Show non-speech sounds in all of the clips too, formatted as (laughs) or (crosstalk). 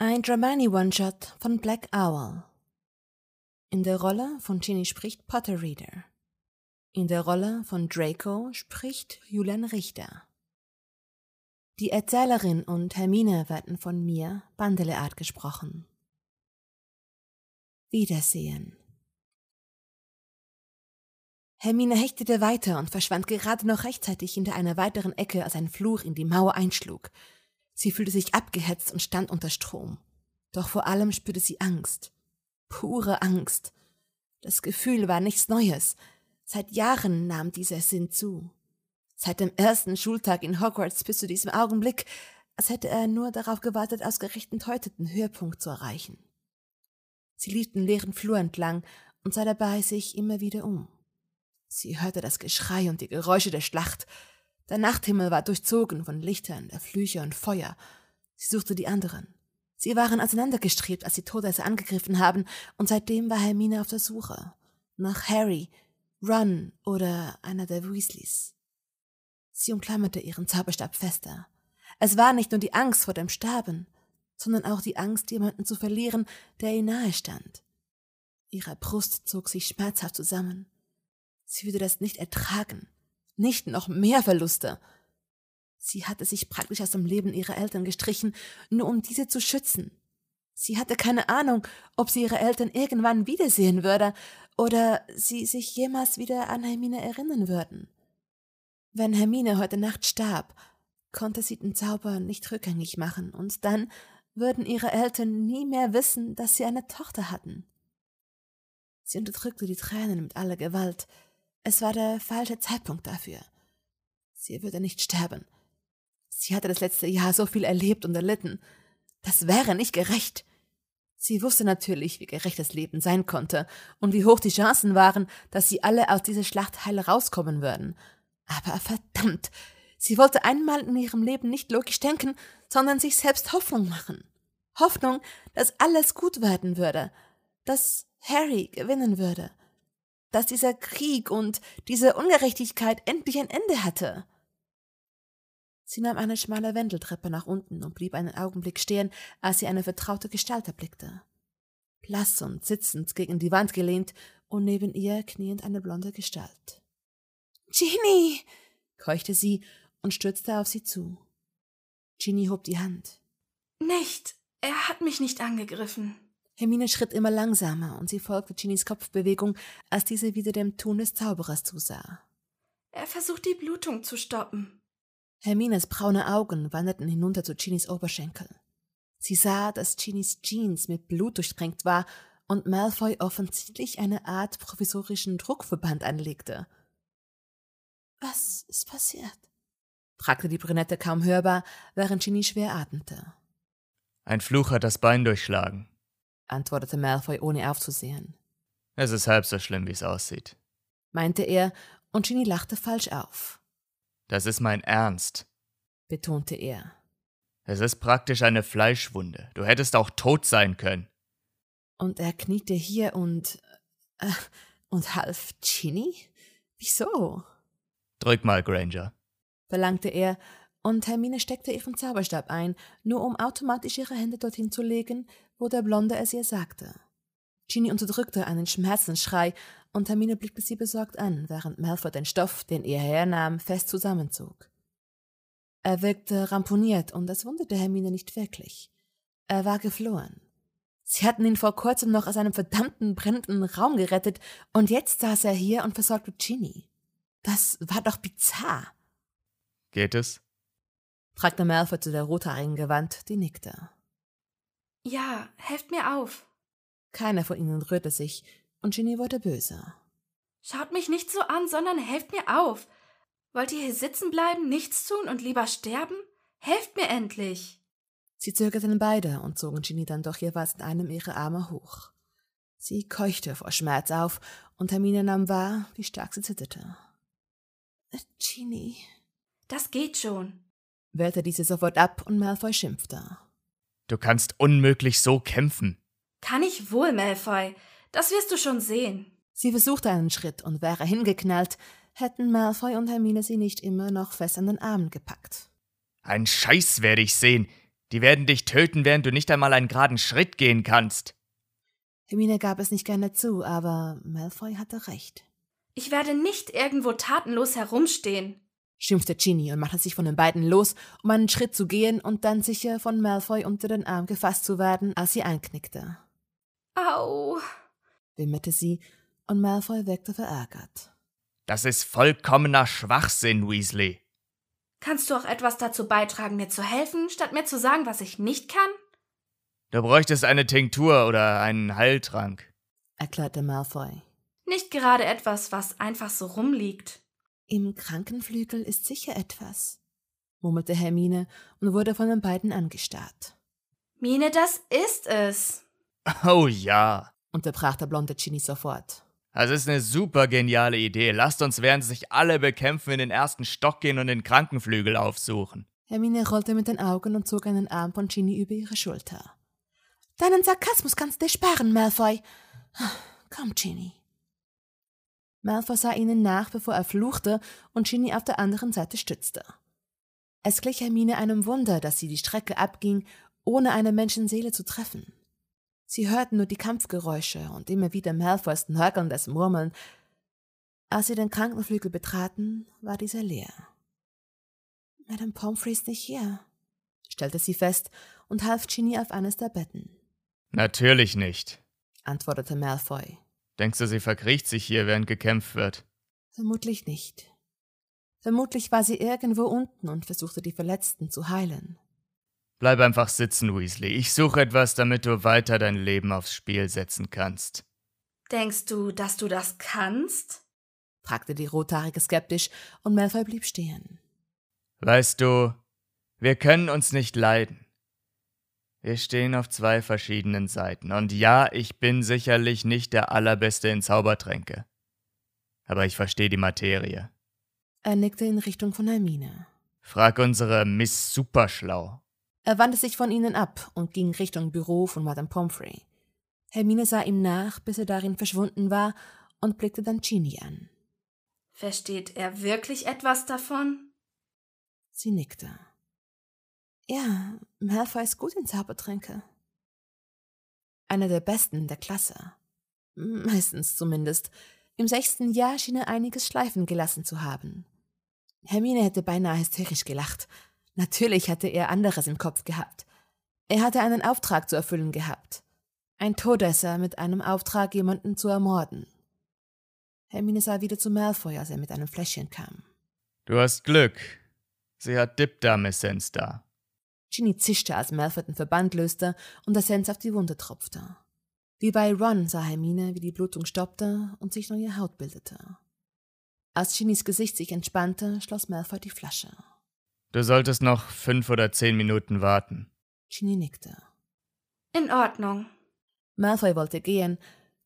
Ein Dramani One-Shot von Black Owl. In der Rolle von Ginny spricht Potter Reader. In der Rolle von Draco spricht Julian Richter. Die Erzählerin und Hermine werden von mir, Bandeleart, gesprochen. Wiedersehen. Hermine hechtete weiter und verschwand gerade noch rechtzeitig hinter einer weiteren Ecke, als ein Fluch in die Mauer einschlug. Sie fühlte sich abgehetzt und stand unter Strom. Doch vor allem spürte sie Angst. Pure Angst. Das Gefühl war nichts Neues. Seit Jahren nahm dieser Sinn zu. Seit dem ersten Schultag in Hogwarts bis zu diesem Augenblick, als hätte er nur darauf gewartet, ausgerechnet heute den Höhepunkt zu erreichen. Sie lief den leeren Flur entlang und sah dabei sich immer wieder um. Sie hörte das Geschrei und die Geräusche der Schlacht, der Nachthimmel war durchzogen von Lichtern, der Flüche und Feuer. Sie suchte die anderen. Sie waren auseinandergestrebt, als die Todesser angegriffen haben, und seitdem war Hermine auf der Suche. Nach Harry, Ron oder einer der Weasleys. Sie umklammerte ihren Zauberstab fester. Es war nicht nur die Angst vor dem Sterben, sondern auch die Angst, jemanden zu verlieren, der ihr nahe stand. Ihre Brust zog sich schmerzhaft zusammen. Sie würde das nicht ertragen nicht noch mehr Verluste. Sie hatte sich praktisch aus dem Leben ihrer Eltern gestrichen, nur um diese zu schützen. Sie hatte keine Ahnung, ob sie ihre Eltern irgendwann wiedersehen würde oder sie sich jemals wieder an Hermine erinnern würden. Wenn Hermine heute Nacht starb, konnte sie den Zauber nicht rückgängig machen, und dann würden ihre Eltern nie mehr wissen, dass sie eine Tochter hatten. Sie unterdrückte die Tränen mit aller Gewalt, es war der falsche Zeitpunkt dafür. Sie würde nicht sterben. Sie hatte das letzte Jahr so viel erlebt und erlitten. Das wäre nicht gerecht. Sie wusste natürlich, wie gerecht das Leben sein konnte und wie hoch die Chancen waren, dass sie alle aus dieser Schlacht heil rauskommen würden. Aber verdammt, sie wollte einmal in ihrem Leben nicht logisch denken, sondern sich selbst Hoffnung machen. Hoffnung, dass alles gut werden würde, dass Harry gewinnen würde, dass dieser Krieg und diese Ungerechtigkeit endlich ein Ende hatte. Sie nahm eine schmale Wendeltreppe nach unten und blieb einen Augenblick stehen, als sie eine vertraute Gestalt erblickte. Blass und sitzend gegen die Wand gelehnt und neben ihr kniend eine blonde Gestalt. Ginny! keuchte sie und stürzte auf sie zu. Ginny hob die Hand. Nicht! Er hat mich nicht angegriffen. Hermine schritt immer langsamer und sie folgte Ginnys Kopfbewegung, als diese wieder dem Tun des Zauberers zusah. Er versucht die Blutung zu stoppen. Hermines braune Augen wanderten hinunter zu Ginnys Oberschenkel. Sie sah, dass Ginnys Jeans mit Blut durchtränkt war und Malfoy offensichtlich eine Art provisorischen Druckverband anlegte. Was ist passiert? fragte die Brünette kaum hörbar, während Ginny schwer atmete. Ein Fluch hat das Bein durchschlagen, antwortete Malfoy ohne aufzusehen. Es ist halb so schlimm, wie es aussieht, meinte er, und Ginny lachte falsch auf. Das ist mein Ernst, betonte er. Es ist praktisch eine Fleischwunde. Du hättest auch tot sein können. Und er kniete hier und. Äh, und half Ginny? Wieso? Drück mal, Granger, verlangte er, und Hermine steckte ihren Zauberstab ein, nur um automatisch ihre Hände dorthin zu legen, wo der Blonde es ihr sagte. Ginny unterdrückte einen Schmerzensschrei, und Hermine blickte sie besorgt an, während Malfoy den Stoff, den ihr hernahm, fest zusammenzog. Er wirkte ramponiert, und das wunderte Hermine nicht wirklich. Er war geflohen. Sie hatten ihn vor kurzem noch aus einem verdammten brennenden Raum gerettet, und jetzt saß er hier und versorgte Ginny. Das war doch bizarr. Geht es? fragte Malfoy zu der rothaarigen gewandt, die nickte. Ja, helft mir auf. Keiner von ihnen rührte sich, und Ginny wurde böse. Schaut mich nicht so an, sondern helft mir auf. Wollt ihr hier sitzen bleiben, nichts tun und lieber sterben? Helft mir endlich. Sie zögerten beide und zogen Ginny dann doch jeweils in einem ihrer Arme hoch. Sie keuchte vor Schmerz auf, und Hermine nahm wahr, wie stark sie zitterte. Ginny. Das geht schon, wehrte diese sofort ab und Malfoy schimpfte. Du kannst unmöglich so kämpfen. Kann ich wohl, Malfoy. Das wirst du schon sehen. Sie versuchte einen Schritt und wäre hingeknallt, hätten Malfoy und Hermine sie nicht immer noch fest an den Armen gepackt. Ein Scheiß werde ich sehen. Die werden dich töten, während du nicht einmal einen geraden Schritt gehen kannst. Hermine gab es nicht gerne zu, aber Malfoy hatte recht. Ich werde nicht irgendwo tatenlos herumstehen, schimpfte Ginny und machte sich von den beiden los, um einen Schritt zu gehen und dann sicher von Malfoy unter den Arm gefasst zu werden, als sie einknickte. Au, wimmerte sie, und Malfoy wirkte verärgert. Das ist vollkommener Schwachsinn, Weasley. Kannst du auch etwas dazu beitragen, mir zu helfen, statt mir zu sagen, was ich nicht kann? Du bräuchtest eine Tinktur oder einen Heiltrank, erklärte Malfoy. Nicht gerade etwas, was einfach so rumliegt. Im Krankenflügel ist sicher etwas, murmelte Hermine und wurde von den beiden angestarrt. Mine, das ist es. Oh ja, unterbrach der blonde Ginny sofort. Das ist eine super geniale Idee. Lasst uns, während sich alle bekämpfen, in den ersten Stock gehen und den Krankenflügel aufsuchen. Hermine rollte mit den Augen und zog einen Arm von Ginny über ihre Schulter. Deinen Sarkasmus kannst du dir sparen, Malfoy. Komm, Ginny. Malfoy sah ihnen nach, bevor er fluchte und Ginny auf der anderen Seite stützte. Es glich Hermine einem Wunder, dass sie die Strecke abging, ohne eine Menschenseele zu treffen. Sie hörten nur die Kampfgeräusche und immer wieder Malfoys nörgelndes Murmeln. Als sie den Krankenflügel betraten, war dieser leer. Madame Pomfrey ist nicht hier, stellte sie fest und half Ginny auf eines der Betten. Natürlich nicht, antwortete Malfoy. Denkst du, sie verkriecht sich hier, während gekämpft wird? Vermutlich nicht. Vermutlich war sie irgendwo unten und versuchte die Verletzten zu heilen. Bleib einfach sitzen, Weasley. Ich suche etwas, damit du weiter dein Leben aufs Spiel setzen kannst. Denkst du, dass du das kannst? fragte die Rothaarige skeptisch, und Malfoy blieb stehen. Weißt du, wir können uns nicht leiden. Wir stehen auf zwei verschiedenen Seiten, und ja, ich bin sicherlich nicht der Allerbeste in Zaubertränke. Aber ich verstehe die Materie. Er nickte in Richtung von Hermine. Frag unsere Miss Superschlau. Er wandte sich von ihnen ab und ging Richtung Büro von Madame Pomfrey. Hermine sah ihm nach, bis er darin verschwunden war, und blickte dann Ginny an. Versteht er wirklich etwas davon? Sie nickte. Ja, Malfoy ist gut in Zaubertränke. Einer der besten der Klasse. Meistens zumindest. Im sechsten Jahr schien er einiges schleifen gelassen zu haben. Hermine hätte beinahe hysterisch gelacht. Natürlich hatte er anderes im Kopf gehabt. Er hatte einen Auftrag zu erfüllen gehabt. Ein Todesser mit einem Auftrag, jemanden zu ermorden. Hermine sah wieder zu Malfoy, als er mit einem Fläschchen kam. Du hast Glück. Sie hat Dipdarm-Essenz da. Ginny zischte, als Malfoy den Verband löste und Essenz auf die Wunde tropfte. Wie bei Ron sah Hermine, wie die Blutung stoppte und sich neue Haut bildete. Als Ginnys Gesicht sich entspannte, schloss Malfoy die Flasche. Du solltest noch fünf oder zehn Minuten warten. Ginny nickte. In Ordnung. Malfoy wollte gehen,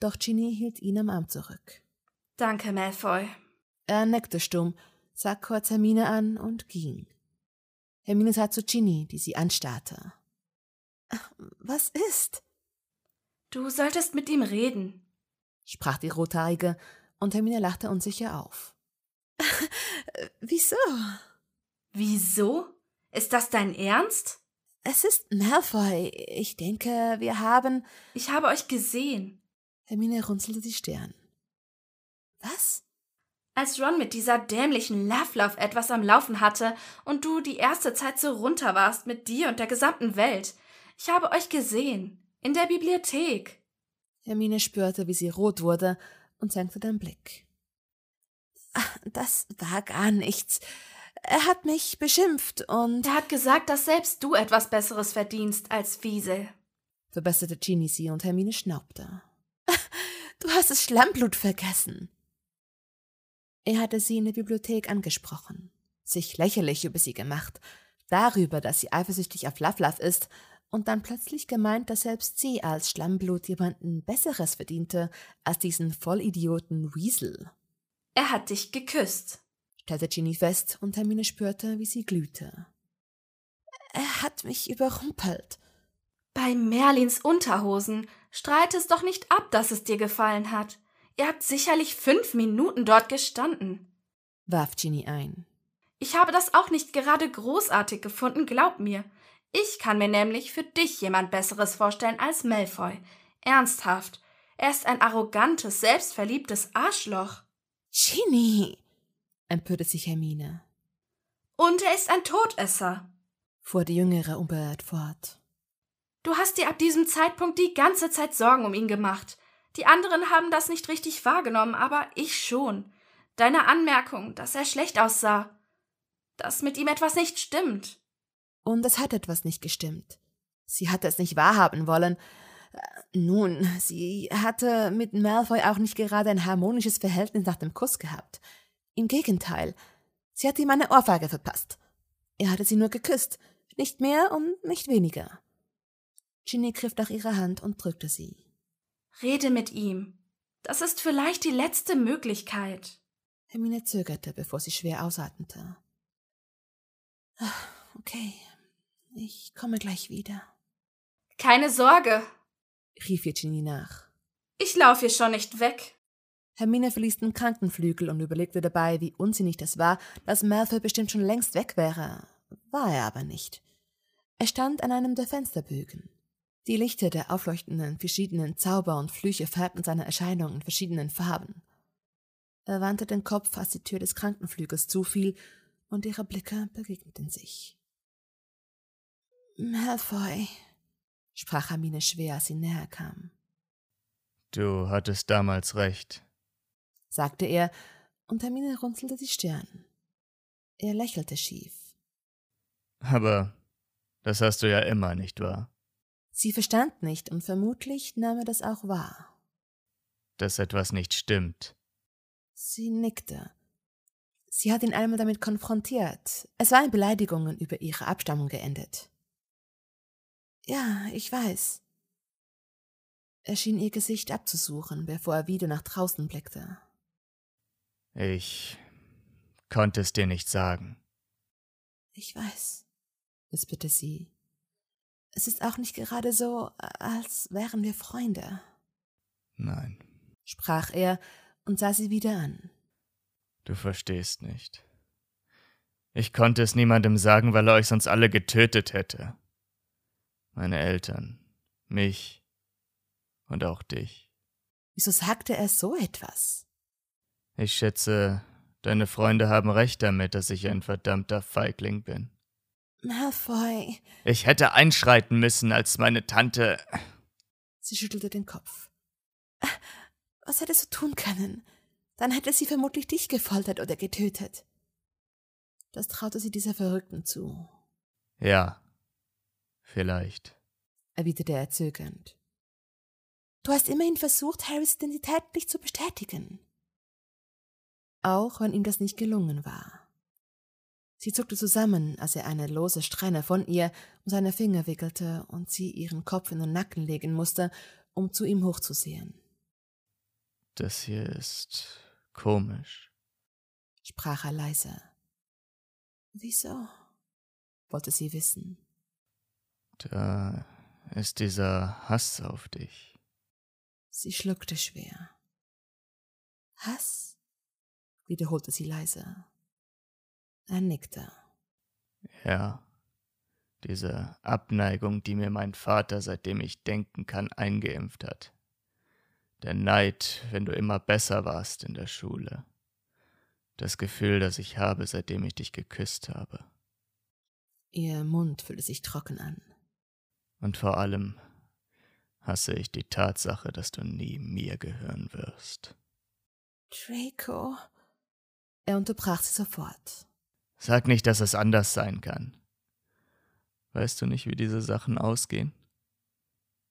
doch Ginny hielt ihn am Arm zurück. Danke, Malfoy. Er neckte stumm, sah kurz Hermine an und ging. Hermine sah zu Ginny, die sie anstarrte. Was ist? Du solltest mit ihm reden, sprach die Rothaarige, und Hermine lachte unsicher auf. (laughs) Wieso? Wieso? Ist das dein Ernst? Es ist Malfoy. Ich denke, wir haben. Ich habe euch gesehen. Hermine runzelte die Stirn. Was? Als Ron mit dieser dämlichen Love-Love etwas am Laufen hatte und du die erste Zeit so runter warst mit dir und der gesamten Welt. Ich habe euch gesehen. In der Bibliothek. Hermine spürte, wie sie rot wurde und senkte den Blick. Ach, das war gar nichts. Er hat mich beschimpft und. Er hat gesagt, dass selbst du etwas Besseres verdienst als Wiesel. verbesserte Ginny sie und Hermine schnaubte. (laughs) Du hast das Schlammblut vergessen. Er hatte sie in der Bibliothek angesprochen, sich lächerlich über sie gemacht, darüber, dass sie eifersüchtig auf Fluffluff ist, und dann plötzlich gemeint, dass selbst sie als Schlammblut jemanden Besseres verdiente als diesen Vollidioten Weasel. Er hat dich geküsst stellte Ginny fest und Hermine spürte, wie sie glühte. Er hat mich überrumpelt. Bei Merlins Unterhosen strahlt es doch nicht ab, dass es dir gefallen hat. Ihr habt sicherlich fünf Minuten dort gestanden, warf Ginny ein. Ich habe das auch nicht gerade großartig gefunden, glaub mir. Ich kann mir nämlich für dich jemand Besseres vorstellen als Malfoy. Ernsthaft. Er ist ein arrogantes, selbstverliebtes Arschloch. Ginny, empörte sich Hermine. Und er ist ein Todesser, fuhr die Jüngere unbeirrt fort. Du hast dir ab diesem Zeitpunkt die ganze Zeit Sorgen um ihn gemacht. Die anderen haben das nicht richtig wahrgenommen, aber ich schon. Deine Anmerkung, dass er schlecht aussah. Dass mit ihm etwas nicht stimmt. Und es hat etwas nicht gestimmt. Sie hatte es nicht wahrhaben wollen. Äh, nun, sie hatte mit Malfoy auch nicht gerade ein harmonisches Verhältnis nach dem Kuss gehabt. Im Gegenteil, sie hatte ihm eine Ohrfeige verpasst. Er hatte sie nur geküsst, nicht mehr und nicht weniger. Ginny griff nach ihrer Hand und drückte sie. Rede mit ihm. Das ist vielleicht die letzte Möglichkeit. Hermine zögerte, bevor sie schwer ausatmete. Okay, ich komme gleich wieder. Keine Sorge, rief ihr Ginny nach. Ich laufe hier schon nicht weg. Hermine verließ den Krankenflügel und überlegte dabei, wie unsinnig das war, dass Malfoy bestimmt schon längst weg wäre. War er aber nicht. Er stand an einem der Fensterbögen. Die Lichter der aufleuchtenden verschiedenen Zauber und Flüche färbten seine Erscheinung in verschiedenen Farben. Er wandte den Kopf, als die Tür des Krankenflügels zufiel, und ihre Blicke begegneten sich. Malfoy, sprach Hermine schwer, als sie näher kam. Du hattest damals recht, sagte er, und Hermine runzelte die Stirn. Er lächelte schief. Aber das hast du ja immer, nicht wahr? Sie verstand nicht und vermutlich nahm er das auch wahr. Dass etwas nicht stimmt. Sie nickte. Sie hat ihn einmal damit konfrontiert. Es war in Beleidigungen über ihre Abstammung geendet. Ja, ich weiß. Er schien ihr Gesicht abzusuchen, bevor er wieder nach draußen blickte. Ich konnte es dir nicht sagen. Ich weiß, wisperte sie. Es ist auch nicht gerade so, als wären wir Freunde. Nein, sprach er und sah sie wieder an. Du verstehst nicht. Ich konnte es niemandem sagen, weil er euch sonst alle getötet hätte. Meine Eltern, mich und auch dich. Wieso sagte er so etwas? Ich schätze, deine Freunde haben recht damit, dass ich ein verdammter Feigling bin. Malfoy. Ich hätte einschreiten müssen, als meine Tante. Sie schüttelte den Kopf. Was hättest du tun können? Dann hätte sie vermutlich dich gefoltert oder getötet. Das traute sie dieser Verrückten zu. Ja, vielleicht, erwiderte er zögernd. Du hast immerhin versucht, Harrys Identität nicht zu bestätigen. Auch wenn ihm das nicht gelungen war. Sie zuckte zusammen, als er eine lose Strähne von ihr um seine Finger wickelte und sie ihren Kopf in den Nacken legen musste, um zu ihm hochzusehen. Das hier ist komisch, sprach er leise. Wieso? wollte sie wissen. Da ist dieser Hass auf dich. Sie schluckte schwer. Hass? wiederholte sie leise. Er nickte. Ja, diese Abneigung, die mir mein Vater, seitdem ich denken kann, eingeimpft hat. Der Neid, wenn du immer besser warst in der Schule. Das Gefühl, das ich habe, seitdem ich dich geküsst habe. Ihr Mund fühlte sich trocken an. Und vor allem hasse ich die Tatsache, dass du nie mir gehören wirst. Draco. Er unterbrach sie sofort. Sag nicht, dass es anders sein kann. Weißt du nicht, wie diese Sachen ausgehen?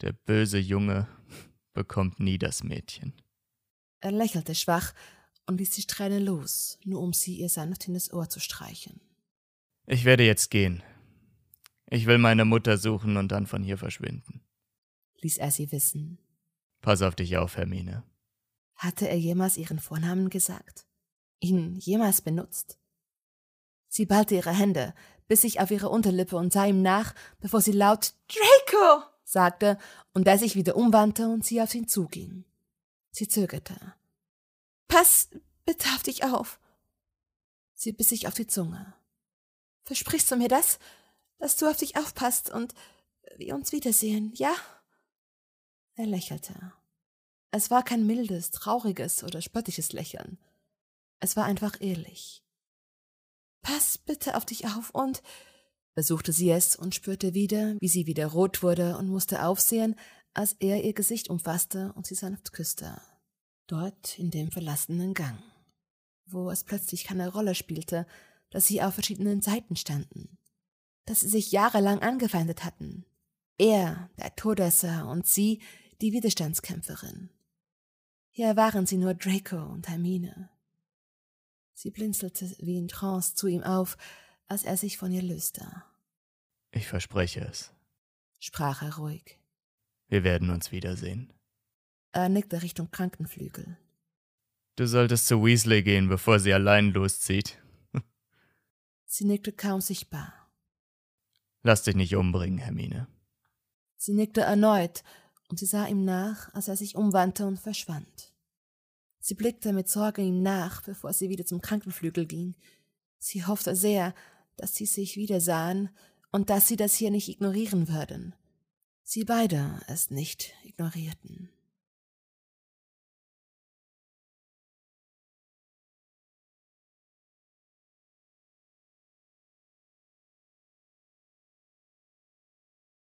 Der böse Junge (laughs) bekommt nie das Mädchen. Er lächelte schwach und ließ die Strähne los, nur um sie ihr sanft in das Ohr zu streichen. Ich werde jetzt gehen. Ich will meine Mutter suchen und dann von hier verschwinden. Ließ er sie wissen. Pass auf dich auf, Hermine. Hatte er jemals ihren Vornamen gesagt? Ihn jemals benutzt? Sie ballte ihre Hände, biss sich auf ihre Unterlippe und sah ihm nach, bevor sie laut Draco sagte und er sich wieder umwandte und sie auf ihn zuging. Sie zögerte. Pass bitte auf dich auf. Sie biss sich auf die Zunge. Versprichst du mir das? dass du auf dich aufpasst und wir uns wiedersehen, ja? Er lächelte. Es war kein mildes, trauriges oder spöttisches Lächeln. Es war einfach ehrlich. Pass bitte auf dich auf und versuchte sie es und spürte wieder, wie sie wieder rot wurde und musste aufsehen, als er ihr Gesicht umfasste und sie sanft küsste. Dort in dem verlassenen Gang, wo es plötzlich keine Rolle spielte, dass sie auf verschiedenen Seiten standen, dass sie sich jahrelang angefeindet hatten. Er, der Todesser, und sie, die Widerstandskämpferin. Hier waren sie nur Draco und Hermine. Sie blinzelte wie in Trance zu ihm auf, als er sich von ihr löste. Ich verspreche es, sprach er ruhig. Wir werden uns wiedersehen. Er nickte Richtung Krankenflügel. Du solltest zu Weasley gehen, bevor sie allein loszieht. (laughs) sie nickte kaum sichtbar. Lass dich nicht umbringen, Hermine. Sie nickte erneut, und sie sah ihm nach, als er sich umwandte und verschwand. Sie blickte mit Sorge ihm nach, bevor sie wieder zum Krankenflügel ging. Sie hoffte sehr, dass sie sich wieder sahen und dass sie das hier nicht ignorieren würden. Sie beide es nicht ignorierten.